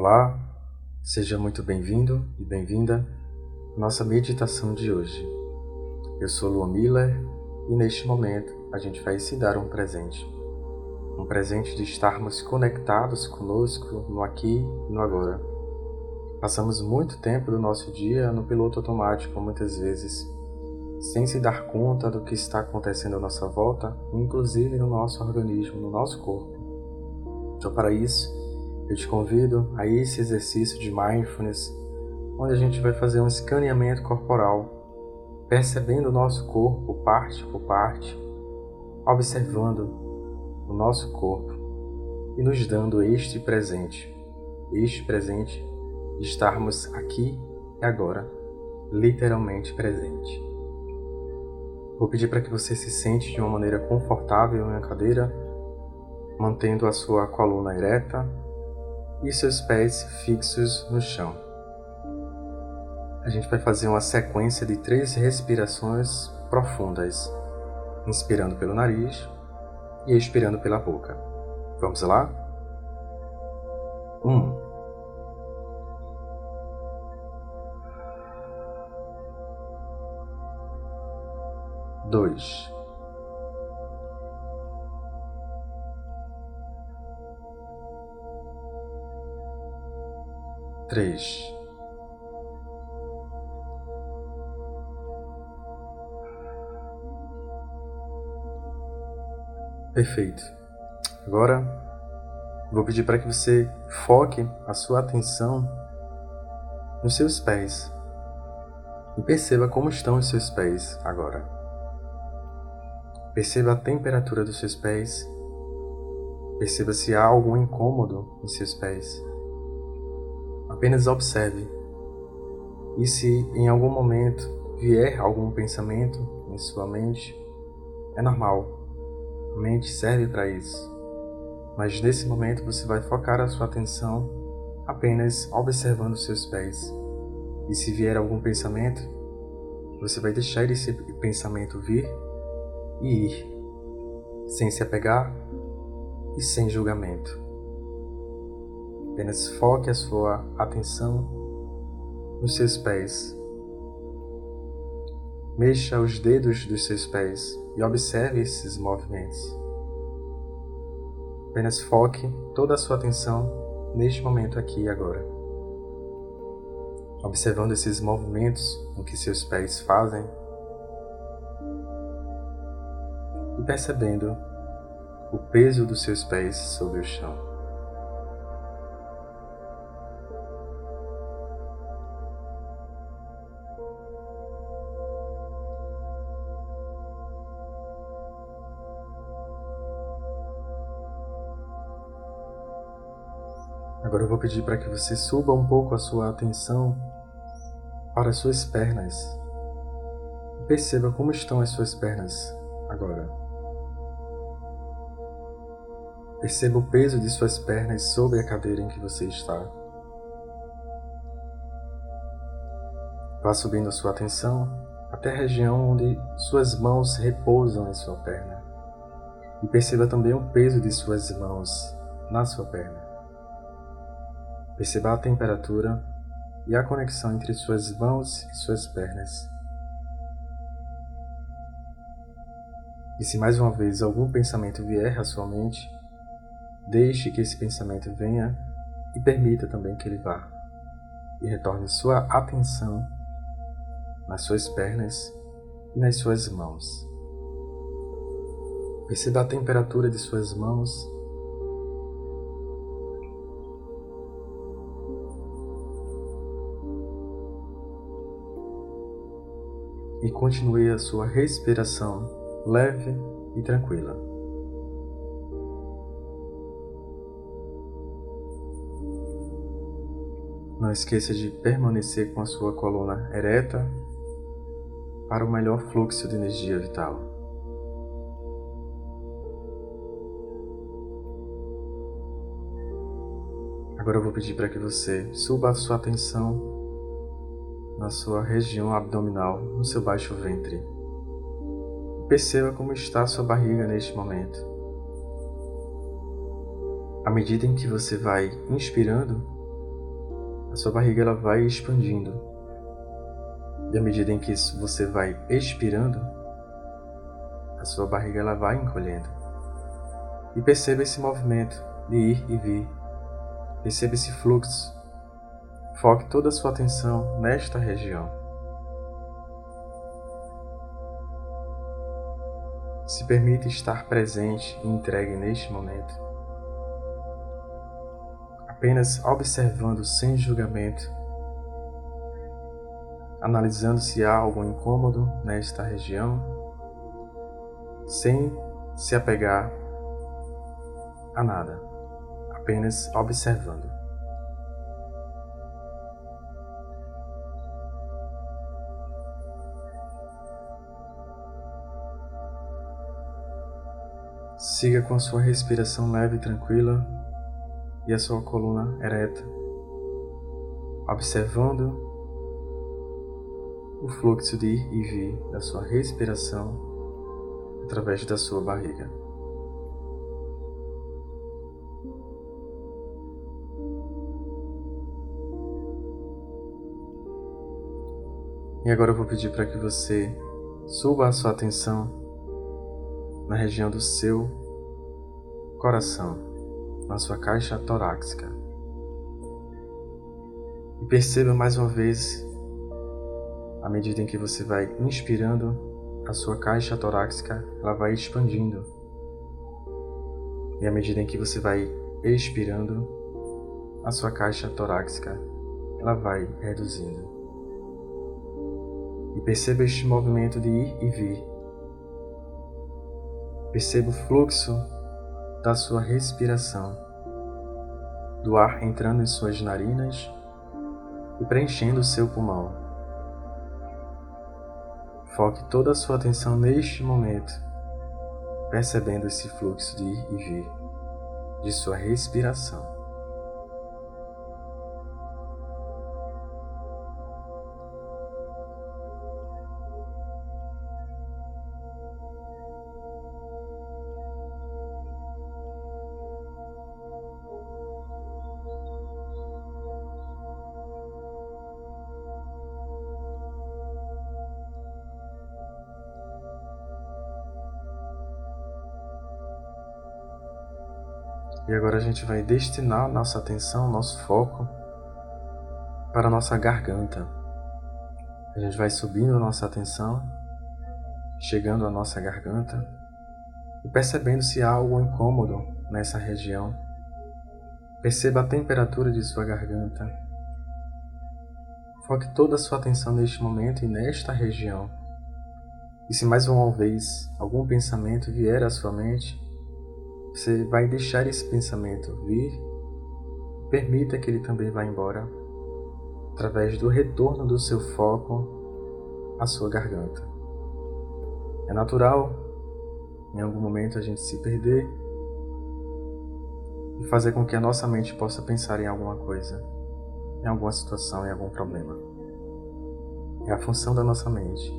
Olá, seja muito bem-vindo e bem-vinda à nossa meditação de hoje. Eu sou Luan Miller e neste momento a gente vai se dar um presente. Um presente de estarmos conectados conosco no aqui e no agora. Passamos muito tempo do nosso dia no piloto automático, muitas vezes, sem se dar conta do que está acontecendo à nossa volta, inclusive no nosso organismo, no nosso corpo. Então, para isso, eu te convido a esse exercício de mindfulness, onde a gente vai fazer um escaneamento corporal, percebendo o nosso corpo parte por parte, observando o nosso corpo e nos dando este presente, este presente de estarmos aqui e agora, literalmente presente. Vou pedir para que você se sente de uma maneira confortável na cadeira, mantendo a sua coluna ereta e seus pés fixos no chão. A gente vai fazer uma sequência de três respirações profundas, inspirando pelo nariz e expirando pela boca. Vamos lá? Um. Dois. Três, Perfeito. Agora vou pedir para que você foque a sua atenção nos seus pés e perceba como estão os seus pés agora. Perceba a temperatura dos seus pés. Perceba se há algum incômodo em seus pés. Apenas observe. E se em algum momento vier algum pensamento em sua mente, é normal. A mente serve para isso. Mas nesse momento você vai focar a sua atenção apenas observando seus pés. E se vier algum pensamento, você vai deixar esse pensamento vir e ir, sem se apegar e sem julgamento. Apenas foque a sua atenção nos seus pés. Mexa os dedos dos seus pés e observe esses movimentos. Apenas foque toda a sua atenção neste momento aqui e agora. Observando esses movimentos o que seus pés fazem e percebendo o peso dos seus pés sobre o chão. Vou pedir para que você suba um pouco a sua atenção para as suas pernas. Perceba como estão as suas pernas agora. Perceba o peso de suas pernas sobre a cadeira em que você está. Vá subindo a sua atenção até a região onde suas mãos repousam em sua perna. E perceba também o peso de suas mãos na sua perna. Perceba a temperatura e a conexão entre suas mãos e suas pernas. E se mais uma vez algum pensamento vier à sua mente, deixe que esse pensamento venha e permita também que ele vá. E retorne sua atenção nas suas pernas e nas suas mãos. Perceba a temperatura de suas mãos e continue a sua respiração leve e tranquila. Não esqueça de permanecer com a sua coluna ereta para o melhor fluxo de energia vital. Agora eu vou pedir para que você suba a sua atenção na sua região abdominal, no seu baixo ventre. Perceba como está sua barriga neste momento. À medida em que você vai inspirando, a sua barriga ela vai expandindo. E à medida em que você vai expirando, a sua barriga ela vai encolhendo. E perceba esse movimento de ir e vir. Perceba esse fluxo. Foque toda a sua atenção nesta região. Se permita estar presente e entregue neste momento. Apenas observando sem julgamento, analisando se há algum incômodo nesta região, sem se apegar a nada, apenas observando. Siga com a sua respiração leve e tranquila e a sua coluna ereta, observando o fluxo de ir e vir da sua respiração através da sua barriga. E agora eu vou pedir para que você suba a sua atenção na região do seu coração, na sua caixa torácica. E perceba mais uma vez, à medida em que você vai inspirando, a sua caixa torácica ela vai expandindo. E à medida em que você vai expirando, a sua caixa torácica ela vai reduzindo. E perceba este movimento de ir e vir Perceba o fluxo da sua respiração, do ar entrando em suas narinas e preenchendo o seu pulmão. Foque toda a sua atenção neste momento, percebendo esse fluxo de ir e vir de sua respiração. E agora a gente vai destinar nossa atenção, nosso foco para a nossa garganta. A gente vai subindo a nossa atenção, chegando à nossa garganta e percebendo se há algo incômodo nessa região. Perceba a temperatura de sua garganta. Foque toda a sua atenção neste momento e nesta região. E se mais uma vez algum pensamento vier à sua mente, você vai deixar esse pensamento vir, permita que ele também vá embora através do retorno do seu foco à sua garganta. É natural em algum momento a gente se perder e fazer com que a nossa mente possa pensar em alguma coisa, em alguma situação, em algum problema. É a função da nossa mente.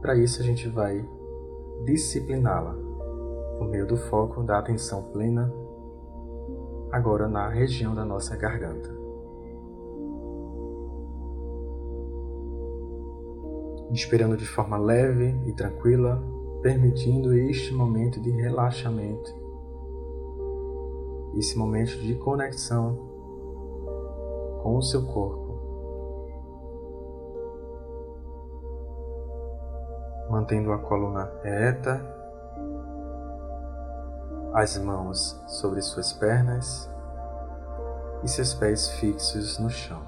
Para isso a gente vai discipliná-la por meio do foco da atenção plena, agora na região da nossa garganta. Inspirando de forma leve e tranquila, permitindo este momento de relaxamento, esse momento de conexão com o seu corpo. Mantendo a coluna ereta as mãos sobre suas pernas e seus pés fixos no chão.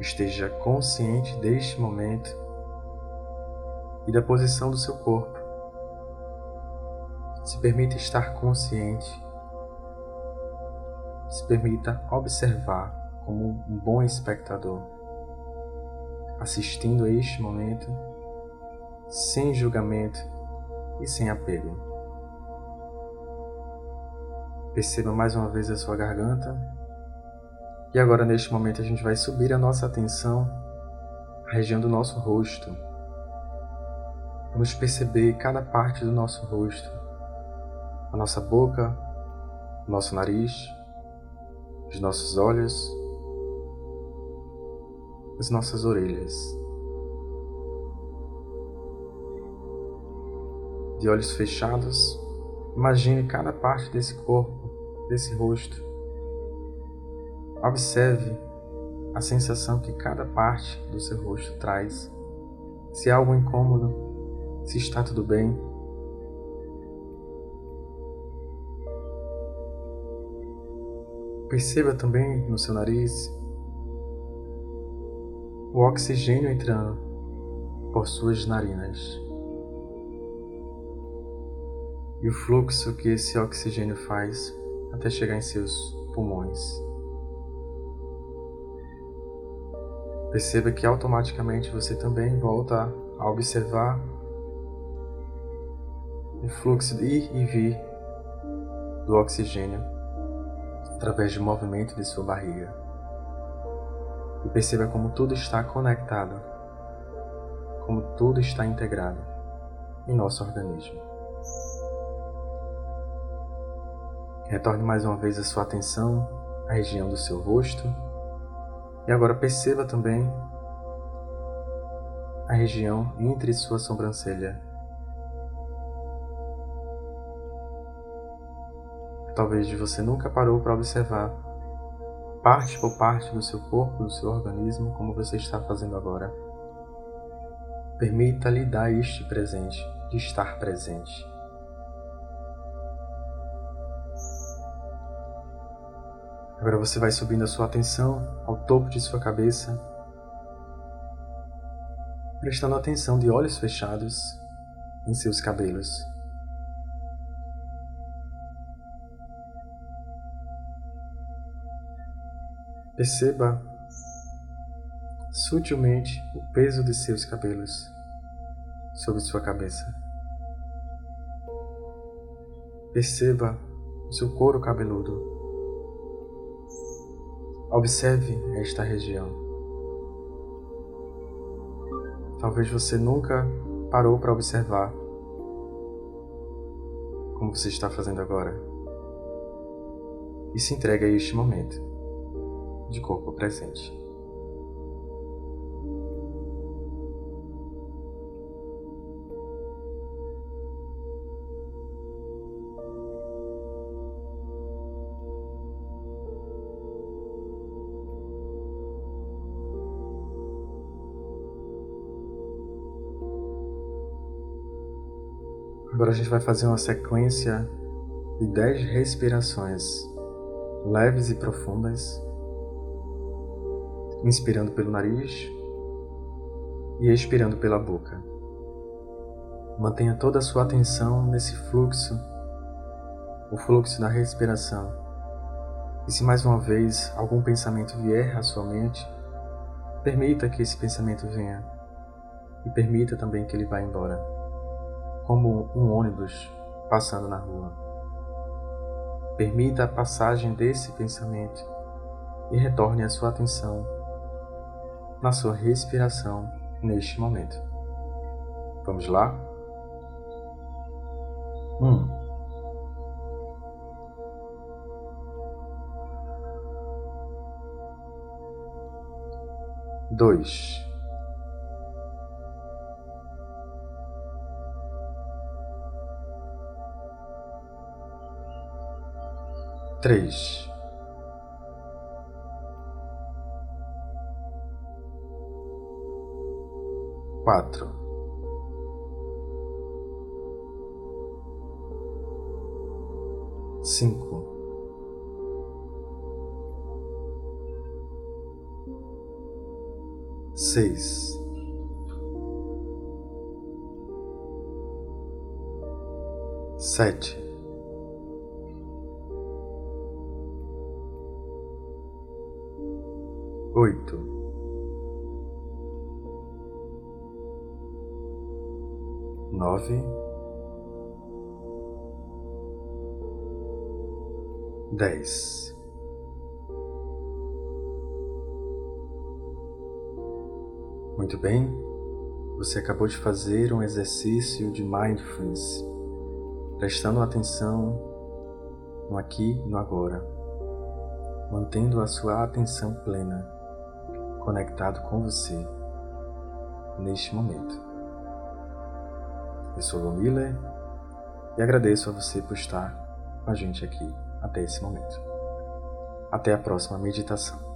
Esteja consciente deste momento e da posição do seu corpo. Se permita estar consciente. Se permita observar como um bom espectador, assistindo a este momento sem julgamento e sem apego. Perceba mais uma vez a sua garganta. E agora, neste momento, a gente vai subir a nossa atenção à região do nosso rosto. Vamos perceber cada parte do nosso rosto, a nossa boca, o nosso nariz, os nossos olhos, as nossas orelhas. De olhos fechados, imagine cada parte desse corpo, desse rosto. Observe a sensação que cada parte do seu rosto traz. Se há algo incômodo, se está tudo bem. Perceba também no seu nariz o oxigênio entrando por suas narinas e o fluxo que esse oxigênio faz até chegar em seus pulmões. Perceba que automaticamente você também volta a observar o fluxo de ir e vir do oxigênio através do movimento de sua barriga. E perceba como tudo está conectado, como tudo está integrado em nosso organismo. Retorne mais uma vez a sua atenção à região do seu rosto e agora perceba também a região entre sua sobrancelha. Talvez você nunca parou para observar parte por parte do seu corpo, do seu organismo, como você está fazendo agora. Permita-lhe dar este presente, de estar presente. Agora você vai subindo a sua atenção ao topo de sua cabeça, prestando atenção de olhos fechados em seus cabelos. Perceba sutilmente o peso de seus cabelos sobre sua cabeça. Perceba o seu couro cabeludo Observe esta região. Talvez você nunca parou para observar como você está fazendo agora. E se entregue a este momento de corpo presente. Agora a gente vai fazer uma sequência de 10 respirações leves e profundas, inspirando pelo nariz e expirando pela boca. Mantenha toda a sua atenção nesse fluxo, o fluxo da respiração. E se mais uma vez algum pensamento vier à sua mente, permita que esse pensamento venha e permita também que ele vá embora como um ônibus passando na rua. Permita a passagem desse pensamento e retorne a sua atenção na sua respiração neste momento. Vamos lá? Um. Dois. Três, quatro, cinco, seis, sete. Oito, nove, dez. Muito bem, você acabou de fazer um exercício de mindfulness, prestando atenção no aqui e no agora. mantendo a sua atenção plena, conectado com você neste momento. Eu sou Lou Miller e agradeço a você por estar com a gente aqui até esse momento. Até a próxima meditação.